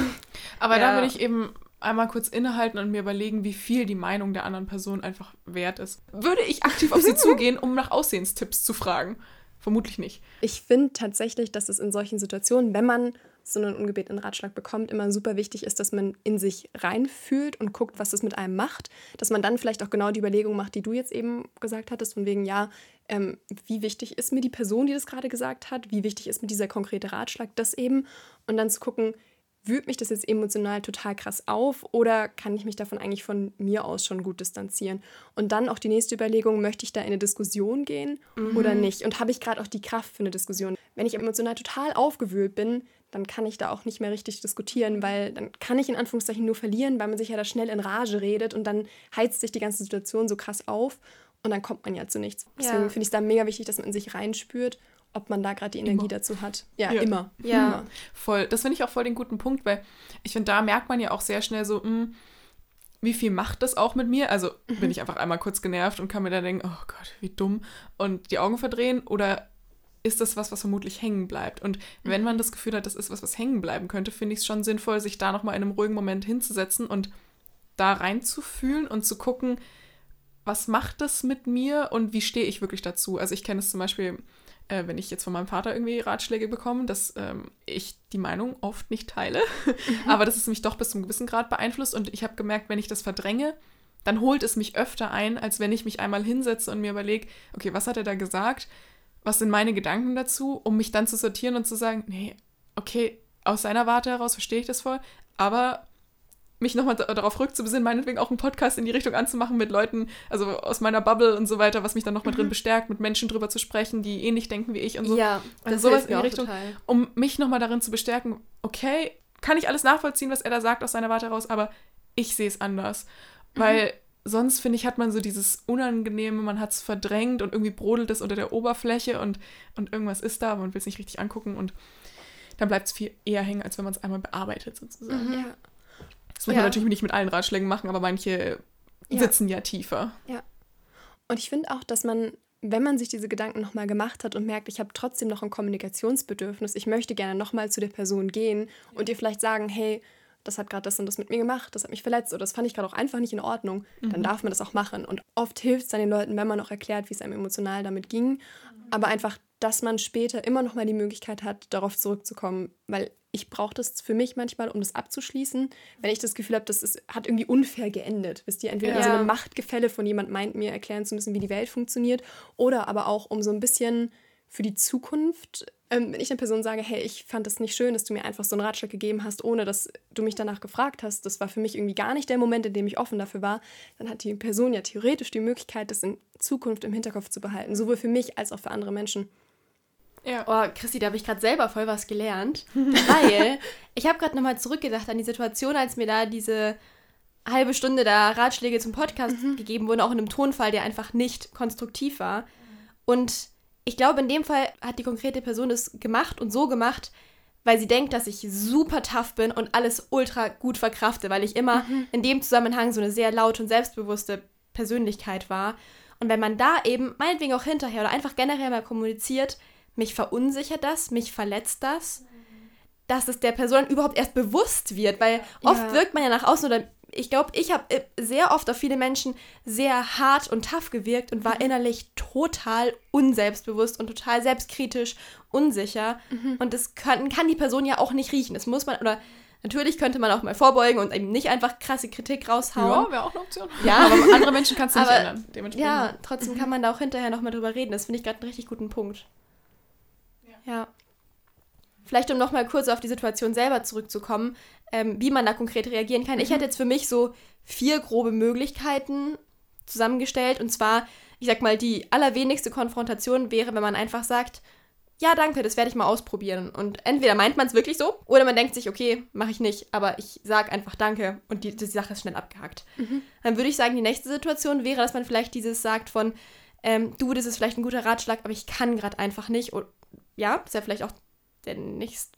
Speaker 2: Aber ja. da will ich eben einmal kurz innehalten und mir überlegen, wie viel die Meinung der anderen Person einfach wert ist. Würde ich aktiv auf sie zugehen, um nach Aussehenstipps zu fragen? Vermutlich nicht.
Speaker 3: Ich finde tatsächlich, dass es in solchen Situationen, wenn man so einen ungebetenen Ratschlag bekommt, immer super wichtig ist, dass man in sich reinfühlt und guckt, was das mit einem macht. Dass man dann vielleicht auch genau die Überlegung macht, die du jetzt eben gesagt hattest, von wegen, ja, ähm, wie wichtig ist mir die Person, die das gerade gesagt hat, wie wichtig ist mir dieser konkrete Ratschlag, das eben. Und dann zu gucken, wühlt mich das jetzt emotional total krass auf oder kann ich mich davon eigentlich von mir aus schon gut distanzieren? Und dann auch die nächste Überlegung, möchte ich da in eine Diskussion gehen mhm. oder nicht? Und habe ich gerade auch die Kraft für eine Diskussion? Wenn ich emotional total aufgewühlt bin, dann kann ich da auch nicht mehr richtig diskutieren, weil dann kann ich in Anführungszeichen nur verlieren, weil man sich ja da schnell in Rage redet und dann heizt sich die ganze Situation so krass auf und dann kommt man ja zu nichts. Deswegen ja. finde ich es da mega wichtig, dass man in sich reinspürt, ob man da gerade die Energie immer. dazu hat. Ja, ja. immer.
Speaker 2: Ja. Immer. Voll. Das finde ich auch voll den guten Punkt, weil ich finde, da merkt man ja auch sehr schnell so, mh, hm, wie viel macht das auch mit mir? Also mhm. bin ich einfach einmal kurz genervt und kann mir dann denken, oh Gott, wie dumm und die Augen verdrehen oder ist das was, was vermutlich hängen bleibt. Und wenn man das Gefühl hat, das ist was, was hängen bleiben könnte, finde ich es schon sinnvoll, sich da nochmal in einem ruhigen Moment hinzusetzen und da reinzufühlen und zu gucken, was macht das mit mir und wie stehe ich wirklich dazu. Also ich kenne es zum Beispiel, äh, wenn ich jetzt von meinem Vater irgendwie Ratschläge bekomme, dass ähm, ich die Meinung oft nicht teile, mhm. aber das ist mich doch bis zum gewissen Grad beeinflusst und ich habe gemerkt, wenn ich das verdränge, dann holt es mich öfter ein, als wenn ich mich einmal hinsetze und mir überlege, okay, was hat er da gesagt? was sind meine Gedanken dazu, um mich dann zu sortieren und zu sagen, nee, okay, aus seiner Warte heraus verstehe ich das voll, aber mich nochmal darauf rückzubesinnen, meinetwegen auch einen Podcast in die Richtung anzumachen mit Leuten, also aus meiner Bubble und so weiter, was mich dann nochmal mhm. drin bestärkt, mit Menschen drüber zu sprechen, die ähnlich denken wie ich und so. Ja, also das sowas in die Richtung, total. um mich nochmal darin zu bestärken, okay, kann ich alles nachvollziehen, was er da sagt aus seiner Warte heraus, aber ich sehe es anders. Mhm. Weil sonst, finde ich, hat man so dieses Unangenehme, man hat es verdrängt und irgendwie brodelt es unter der Oberfläche und, und irgendwas ist da, aber man will es nicht richtig angucken und dann bleibt es viel eher hängen, als wenn man es einmal bearbeitet, sozusagen. Mhm. Ja. Das muss ja. man natürlich nicht mit allen Ratschlägen machen, aber manche ja. sitzen ja tiefer.
Speaker 3: Ja. Und ich finde auch, dass man, wenn man sich diese Gedanken nochmal gemacht hat und merkt, ich habe trotzdem noch ein Kommunikationsbedürfnis, ich möchte gerne nochmal zu der Person gehen und ihr vielleicht sagen, hey, das hat gerade das und das mit mir gemacht, das hat mich verletzt oder das fand ich gerade auch einfach nicht in Ordnung, mhm. dann darf man das auch machen. Und oft hilft es dann den Leuten, wenn man auch erklärt, wie es einem emotional damit ging, aber einfach, dass man später immer noch mal die Möglichkeit hat, darauf zurückzukommen, weil ich brauche das für mich manchmal, um das abzuschließen, wenn ich das Gefühl habe, das ist, hat irgendwie unfair geendet. Wisst ihr, entweder ja. so eine Machtgefälle von jemand meint, mir erklären zu müssen, wie die Welt funktioniert, oder aber auch um so ein bisschen für die Zukunft ähm, wenn ich einer Person sage, hey, ich fand es nicht schön, dass du mir einfach so einen Ratschlag gegeben hast, ohne dass du mich danach gefragt hast, das war für mich irgendwie gar nicht der Moment, in dem ich offen dafür war, dann hat die Person ja theoretisch die Möglichkeit, das in Zukunft im Hinterkopf zu behalten, sowohl für mich als auch für andere Menschen.
Speaker 2: Ja.
Speaker 1: Oh, Christi, da habe ich gerade selber voll was gelernt. weil ich habe gerade nochmal zurückgedacht an die Situation, als mir da diese halbe Stunde da Ratschläge zum Podcast gegeben wurden, auch in einem Tonfall, der einfach nicht konstruktiv war. Und ich glaube, in dem Fall hat die konkrete Person es gemacht und so gemacht, weil sie denkt, dass ich super tough bin und alles ultra gut verkrafte, weil ich immer in dem Zusammenhang so eine sehr laute und selbstbewusste Persönlichkeit war. Und wenn man da eben, meinetwegen auch hinterher oder einfach generell mal kommuniziert, mich verunsichert das, mich verletzt das, dass es der Person überhaupt erst bewusst wird, weil oft
Speaker 3: Ja.
Speaker 1: wirkt man ja nach außen oder ich glaube, ich habe äh, sehr oft auf viele Menschen sehr hart und tough gewirkt und war innerlich total unselbstbewusst und total selbstkritisch, unsicher. Und das kann, kann die Person ja auch nicht riechen. Das muss man, oder natürlich könnte man auch mal vorbeugen und eben nicht einfach krasse Kritik raushauen.
Speaker 2: Ja, wäre auch eine Option.
Speaker 1: Ja.
Speaker 2: aber andere Menschen kannst du nicht
Speaker 1: Aber-
Speaker 2: ändern. Dementsprechend.
Speaker 1: Ja, trotzdem kann man da auch hinterher nochmal drüber reden. Das finde ich gerade einen richtig guten Punkt. Ja. Vielleicht, um nochmal kurz auf die Situation selber zurückzukommen, ähm, wie man da konkret reagieren kann. Ich hätte jetzt für mich so vier grobe Möglichkeiten zusammengestellt. Und zwar, ich sag mal, die allerwenigste Konfrontation wäre, wenn man einfach sagt, ja, danke, das werde ich mal ausprobieren. Und entweder meint man es wirklich so, oder man denkt sich, okay, mache ich nicht, aber ich sage einfach danke und die, die Sache ist schnell abgehakt. Dann würde ich sagen, die nächste Situation wäre, dass man vielleicht dieses sagt von, ähm, du, das ist vielleicht ein guter Ratschlag, aber ich kann gerade einfach nicht. Ja, ist ja vielleicht auch der nächste,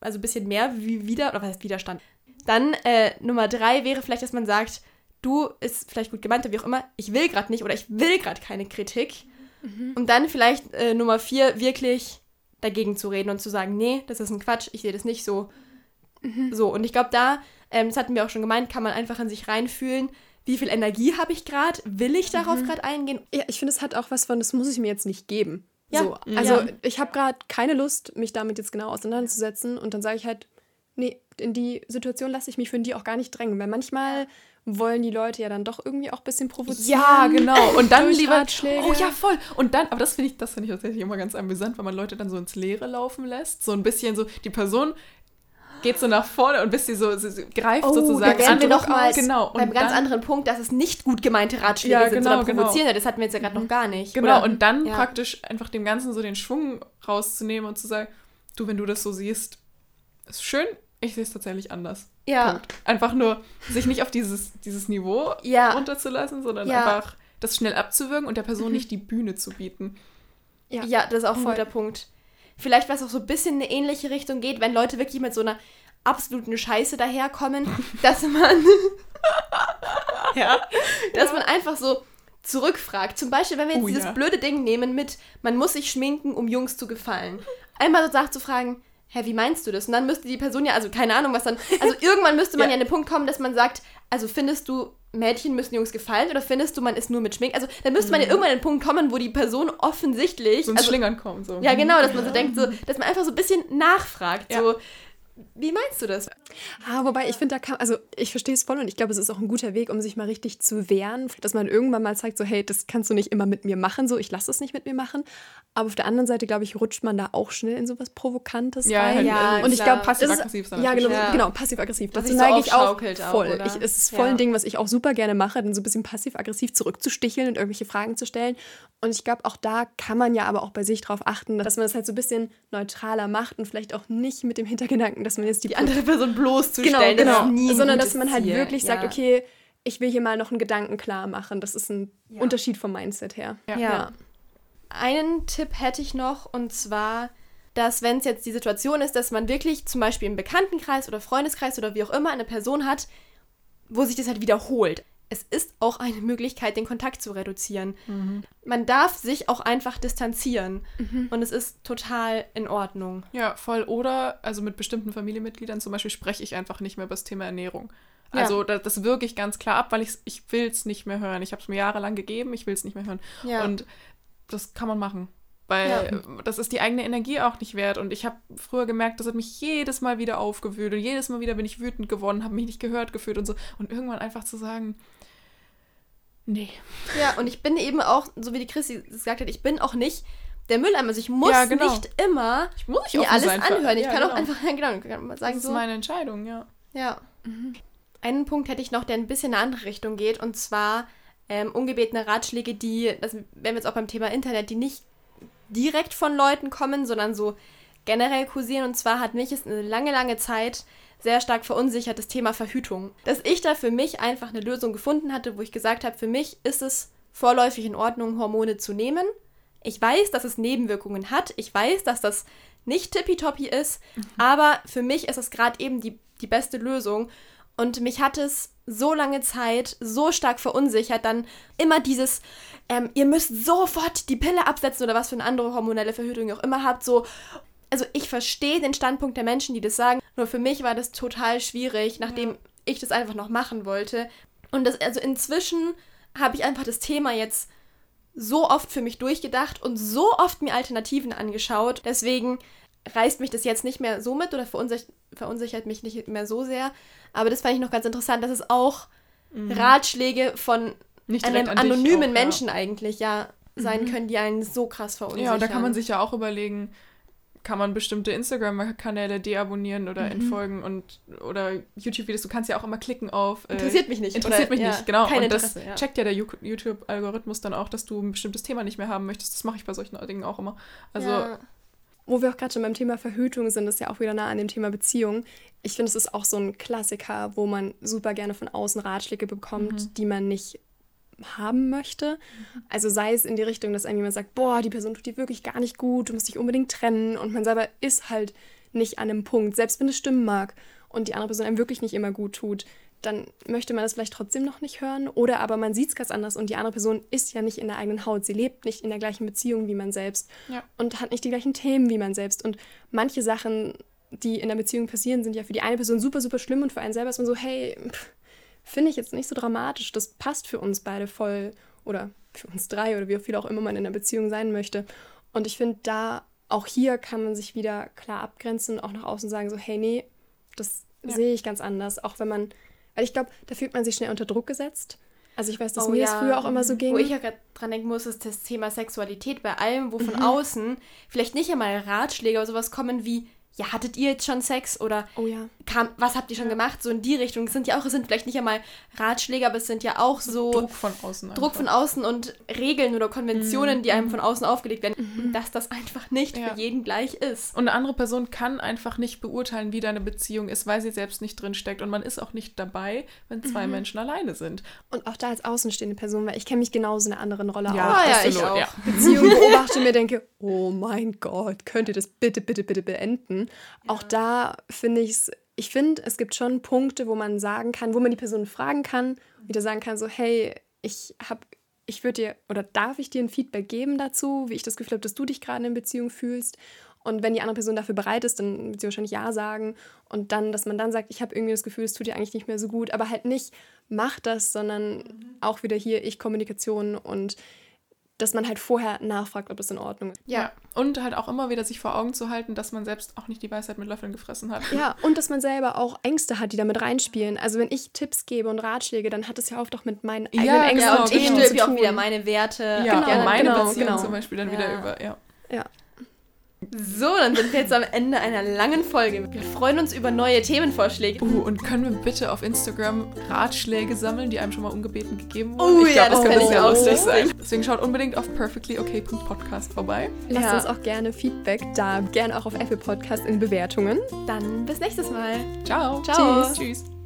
Speaker 1: also ein bisschen mehr wie wieder, oder was heißt Widerstand. Dann äh, Nummer drei wäre vielleicht, dass man sagt, du, ist vielleicht gut gemeint, oder wie auch immer, ich will gerade nicht oder ich will gerade keine Kritik. Und dann vielleicht äh, Nummer vier, wirklich dagegen zu reden und zu sagen, nee, das ist ein Quatsch, ich sehe das nicht so. So, und ich glaube, da, ähm, das hatten wir auch schon gemeint, kann man einfach in sich reinfühlen, wie viel Energie habe ich gerade, will ich darauf gerade eingehen?
Speaker 3: Ja, ich finde, es hat auch was von, das muss ich mir jetzt nicht geben.
Speaker 1: Ja.
Speaker 3: So,
Speaker 1: Mhm.
Speaker 3: also
Speaker 1: Ja.
Speaker 3: ich habe gerade keine Lust, mich damit jetzt genau auseinanderzusetzen und dann sage ich halt, nee, in die Situation lasse ich mich für die auch gar nicht drängen, weil manchmal wollen die Leute ja dann doch irgendwie auch ein bisschen provozieren.
Speaker 2: Ja, genau. Und dann lieber.
Speaker 3: Ratschläge.
Speaker 2: Oh ja, voll. Und dann, aber das finde ich, das finde ich tatsächlich immer ganz amüsant, wenn man Leute dann so ins Leere laufen lässt. So ein bisschen so, die Person geht so nach vorne und bis sie so, sie, sie greift
Speaker 1: Oh,
Speaker 2: sozusagen
Speaker 1: da wären wir
Speaker 2: Druck
Speaker 1: noch mal
Speaker 2: auf. genau.
Speaker 1: beim ganz
Speaker 2: dann,
Speaker 1: anderen Punkt, dass es nicht gut gemeinte Ratschläge
Speaker 2: Ja,
Speaker 1: sind,
Speaker 2: genau,
Speaker 1: sondern
Speaker 2: genau.
Speaker 1: provozierende. Das hatten wir jetzt ja gerade noch gar nicht.
Speaker 2: Genau,
Speaker 1: Oder-
Speaker 2: und dann
Speaker 1: ja.
Speaker 2: praktisch einfach dem Ganzen so den Schwung rauszunehmen und zu sagen, du, wenn du das so siehst, ist schön, ich sehe es tatsächlich anders.
Speaker 1: Ja.
Speaker 2: Punkt. Einfach nur sich nicht auf dieses, dieses Niveau
Speaker 1: Ja.
Speaker 2: runterzulassen, sondern
Speaker 1: Ja.
Speaker 2: einfach das schnell abzuwürgen und der Person nicht die Bühne zu bieten.
Speaker 3: Ja.
Speaker 1: Ja, das ist auch ein
Speaker 3: Voll.
Speaker 1: guter Punkt. Vielleicht, was auch so ein bisschen in eine ähnliche Richtung geht, wenn Leute wirklich mit so einer absoluten Scheiße daherkommen, dass man,
Speaker 2: Ja.
Speaker 1: dass man einfach so zurückfragt. Zum Beispiel, wenn wir jetzt
Speaker 2: Oh,
Speaker 1: dieses
Speaker 2: ja.
Speaker 1: blöde Ding nehmen mit, man muss sich schminken, um Jungs zu gefallen. Einmal so nachzufragen, hä, wie meinst du das? Und dann müsste die Person ja, also keine Ahnung, was dann, also irgendwann müsste man
Speaker 2: Ja.
Speaker 1: ja an den Punkt kommen, dass man sagt, also findest du, Mädchen müssen Jungs gefallen oder findest du, man ist nur mit Schmink? Also dann müsste man ja irgendwann an den Punkt kommen, wo die Person offensichtlich,
Speaker 2: So ins
Speaker 1: also,
Speaker 2: Schlingern kommen. So.
Speaker 1: Ja, genau, dass man so denkt, so, dass man einfach so ein bisschen nachfragt.
Speaker 2: Ja.
Speaker 1: So, wie meinst du das?
Speaker 3: Ah, wobei ich finde, da kann, also ich verstehe es voll und ich glaube, es ist auch ein guter Weg, um sich mal richtig zu wehren, dass man irgendwann mal zeigt, so, hey, das kannst du nicht immer mit mir machen, so, ich lasse es nicht mit mir machen. Aber auf der anderen Seite, glaube ich, rutscht man da auch schnell in sowas Provokantes
Speaker 2: Ja,
Speaker 3: rein.
Speaker 1: Ja,
Speaker 3: und ich glaube,
Speaker 2: Passiv-aggressiv
Speaker 3: das ist, ja, genau,
Speaker 1: Ja.
Speaker 3: genau passiv-aggressiv. Dazu
Speaker 1: so
Speaker 3: neige ich auch voll. ich, es ist voll
Speaker 1: Ja.
Speaker 3: ein Ding, was ich auch super gerne mache, dann so ein bisschen passiv-aggressiv zurückzusticheln und irgendwelche Fragen zu stellen. Und ich glaube, auch da kann man ja aber auch bei sich drauf achten, dass man das halt so ein bisschen neutraler macht und vielleicht auch nicht mit dem Hintergedanken, dass man jetzt die,
Speaker 1: Die andere Person bloßzustellen,
Speaker 3: genau, genau.
Speaker 1: das ist nie ein
Speaker 3: sondern dass man halt
Speaker 1: Ziel.
Speaker 3: wirklich sagt,
Speaker 1: Ja.
Speaker 3: okay, ich will hier mal noch einen Gedanken klar machen. Das ist ein
Speaker 1: Ja.
Speaker 3: Unterschied vom Mindset her.
Speaker 2: Ja.
Speaker 1: Ja. Einen Tipp hätte ich noch und zwar, dass wenn es jetzt die Situation ist, dass man wirklich zum Beispiel im Bekanntenkreis oder Freundeskreis oder wie auch immer eine Person hat, wo sich das halt wiederholt. Es ist auch eine Möglichkeit, den Kontakt zu reduzieren. Man darf sich auch einfach distanzieren und es ist total in Ordnung.
Speaker 2: Ja, voll. Oder, also mit bestimmten Familienmitgliedern zum Beispiel, spreche ich einfach nicht mehr über das Thema Ernährung.
Speaker 1: Ja.
Speaker 2: Also das, das wirke ich ganz klar ab, weil ich's, ich will es nicht mehr hören. Ich habe es mir jahrelang gegeben, ich will es nicht mehr hören.
Speaker 1: Ja.
Speaker 2: Und das kann man machen. Weil das ist die eigene Energie auch nicht wert. Und ich habe früher gemerkt, das hat mich jedes Mal wieder aufgewühlt. Und jedes Mal wieder bin ich wütend geworden, habe mich nicht gehört gefühlt und so. Und irgendwann einfach zu sagen, nee.
Speaker 1: Ja, und ich bin eben auch, so wie die Christi gesagt hat, ich bin auch nicht der Mülleimer. Also ich muss
Speaker 2: Ja, genau.
Speaker 1: nicht immer
Speaker 2: Ich muss nicht
Speaker 1: mir alles
Speaker 2: sein
Speaker 1: anhören. Ich
Speaker 2: Ja,
Speaker 1: kann auch
Speaker 2: genau.
Speaker 1: einfach, ja, genau, kann mal
Speaker 2: Das
Speaker 1: sagen
Speaker 2: ist
Speaker 1: so.
Speaker 2: meine Entscheidung, ja.
Speaker 1: Ja. Einen Punkt hätte ich noch, der ein bisschen in eine andere Richtung geht, und zwar ähm, ungebetene Ratschläge, die, das wären wir jetzt auch beim Thema Internet, die nicht direkt von Leuten kommen, sondern so generell kursieren. Und zwar hat mich es eine lange, lange Zeit sehr stark verunsichert, das Thema Verhütung. Dass ich da für mich einfach eine Lösung gefunden hatte, wo ich gesagt habe, für mich ist es vorläufig in Ordnung, Hormone zu nehmen. Ich weiß, dass es Nebenwirkungen hat. Ich weiß, dass das nicht tippitoppi ist. Mhm. Aber für mich ist es gerade eben die, die beste Lösung. Und mich hat es so lange Zeit so stark verunsichert, dann immer dieses, ähm, ihr müsst sofort die Pille absetzen oder was für eine andere hormonelle Verhütung ihr auch immer habt, so. Also ich verstehe den Standpunkt der Menschen, die das sagen, nur für mich war das total schwierig, nachdem ja. ich das einfach noch machen wollte. Und das, also inzwischen habe ich einfach das Thema jetzt so oft für mich durchgedacht und so oft mir Alternativen angeschaut. Deswegen reißt mich das jetzt nicht mehr so mit oder verunsichert, verunsichert mich nicht mehr so sehr. Aber das fand ich noch ganz interessant, dass es auch mhm. Ratschläge von einem an anonymen auch, Menschen ja. eigentlich ja sein mhm. können, die einen so krass verunsichern.
Speaker 2: Ja, und da kann man sich ja auch überlegen, kann man bestimmte Instagram-Kanäle deabonnieren oder mhm. entfolgen und oder YouTube-Videos. Du kannst ja auch immer klicken auf.
Speaker 1: Äh, interessiert mich nicht.
Speaker 2: Interessiert oder, mich ja, nicht, genau. und Interesse, das ja. checkt ja der YouTube-Algorithmus dann auch, dass du ein bestimmtes Thema nicht mehr haben möchtest. Das mache ich bei solchen Dingen auch immer. Also. Ja.
Speaker 3: Wo wir auch gerade schon beim Thema Verhütung sind, ist ja auch wieder nah an dem Thema Beziehung. Ich finde, es ist auch so ein Klassiker, wo man super gerne von außen Ratschläge bekommt, mhm. die man nicht haben möchte. Also sei es in die Richtung, dass einem jemand sagt, boah, die Person tut dir wirklich gar nicht gut, du musst dich unbedingt trennen und man selber ist halt nicht an einem Punkt, selbst wenn es stimmen mag und die andere Person einem wirklich nicht immer gut tut, dann möchte man das vielleicht trotzdem noch nicht hören oder aber man sieht es ganz anders und die andere Person ist ja nicht in der eigenen Haut, sie lebt nicht in der gleichen Beziehung wie man selbst ja. und hat nicht die gleichen Themen wie man selbst und manche Sachen, die in der Beziehung passieren, sind ja für die eine Person super, super schlimm und für einen selber ist man so, hey, pff, finde ich jetzt nicht so dramatisch. Das passt für uns beide voll oder für uns drei oder wie viel auch immer man in einer Beziehung sein möchte. Und ich finde, da auch hier kann man sich wieder klar abgrenzen und auch nach außen sagen, so, hey, nee, das ja. sehe ich ganz anders. Auch wenn man, weil ich glaube, da fühlt man sich schnell unter Druck gesetzt. Also ich weiß, dass oh, mir es früher auch immer so ging.
Speaker 1: Wo ich ja gerade dran denken muss, ist das Thema Sexualität bei allem, wo von mhm. außen vielleicht nicht einmal Ratschläge oder sowas kommen wie, ja, hattet ihr jetzt schon Sex oder
Speaker 3: oh, ja.
Speaker 1: kam, was habt ihr schon ja. gemacht? So in die Richtung. Es sind ja auch, es sind vielleicht nicht einmal Ratschläge, aber es sind ja auch so
Speaker 2: Druck von außen.
Speaker 1: Druck von außen und Regeln oder Konventionen, mhm. die einem von außen aufgelegt werden, mhm. dass das einfach nicht ja. für jeden gleich ist.
Speaker 2: Und eine andere Person kann einfach nicht beurteilen, wie deine Beziehung ist, weil sie selbst nicht drin steckt. Und man ist auch nicht dabei, wenn zwei mhm. Menschen alleine sind.
Speaker 3: Und auch da als außenstehende Person, weil ich kenne mich genauso in einer anderen Rolle
Speaker 1: ja, auch. Ja, ich auch. Ja.
Speaker 3: Beziehung beobachte und mir denke, oh mein Gott, könnt ihr das bitte, bitte, bitte beenden? Ja. Auch da finde ich es, ich finde, es gibt schon Punkte, wo man sagen kann, wo man die Person fragen kann, wieder sagen kann, so, hey, ich habe, ich würde dir, oder darf ich dir ein Feedback geben dazu, wie ich das Gefühl habe, dass du dich gerade in Beziehung fühlst? Und wenn die andere Person dafür bereit ist, dann wird sie wahrscheinlich Ja sagen. Und dann, dass man dann sagt, ich habe irgendwie das Gefühl, es tut dir eigentlich nicht mehr so gut. Aber halt nicht, mach das, sondern mhm. auch wieder hier ich Kommunikation und dass man halt vorher nachfragt, ob das in Ordnung ist.
Speaker 2: Ja. Und halt auch immer wieder sich vor Augen zu halten, dass man selbst auch nicht die Weisheit mit Löffeln gefressen hat.
Speaker 3: Ja, und dass man selber auch Ängste hat, die damit reinspielen. Also wenn ich Tipps gebe und Ratschläge, dann hat es ja oft auch mit meinen eigenen ja, Ängsten
Speaker 1: ja, und ich stülpe ja auch wieder meine Werte.
Speaker 2: Ja, genau, meine genau, Beziehung genau. zum Beispiel dann ja. wieder über, ja.
Speaker 3: Ja.
Speaker 1: So, dann sind wir jetzt am Ende einer langen Folge. Wir freuen uns über neue Themenvorschläge.
Speaker 2: Uh, und können wir bitte auf Instagram Ratschläge sammeln, die einem schon mal ungebeten gegeben
Speaker 1: wurden? Uh, ich ja, glaub, das, das kann sehr lustig
Speaker 2: sein. Deswegen schaut unbedingt auf perfectlyok.podcast vorbei.
Speaker 3: Lasst ja. uns auch gerne Feedback da, gerne auch auf Apple Podcast in Bewertungen.
Speaker 1: Dann bis nächstes Mal.
Speaker 2: Ciao.
Speaker 1: Ciao.
Speaker 2: Tschüss. Tschüss.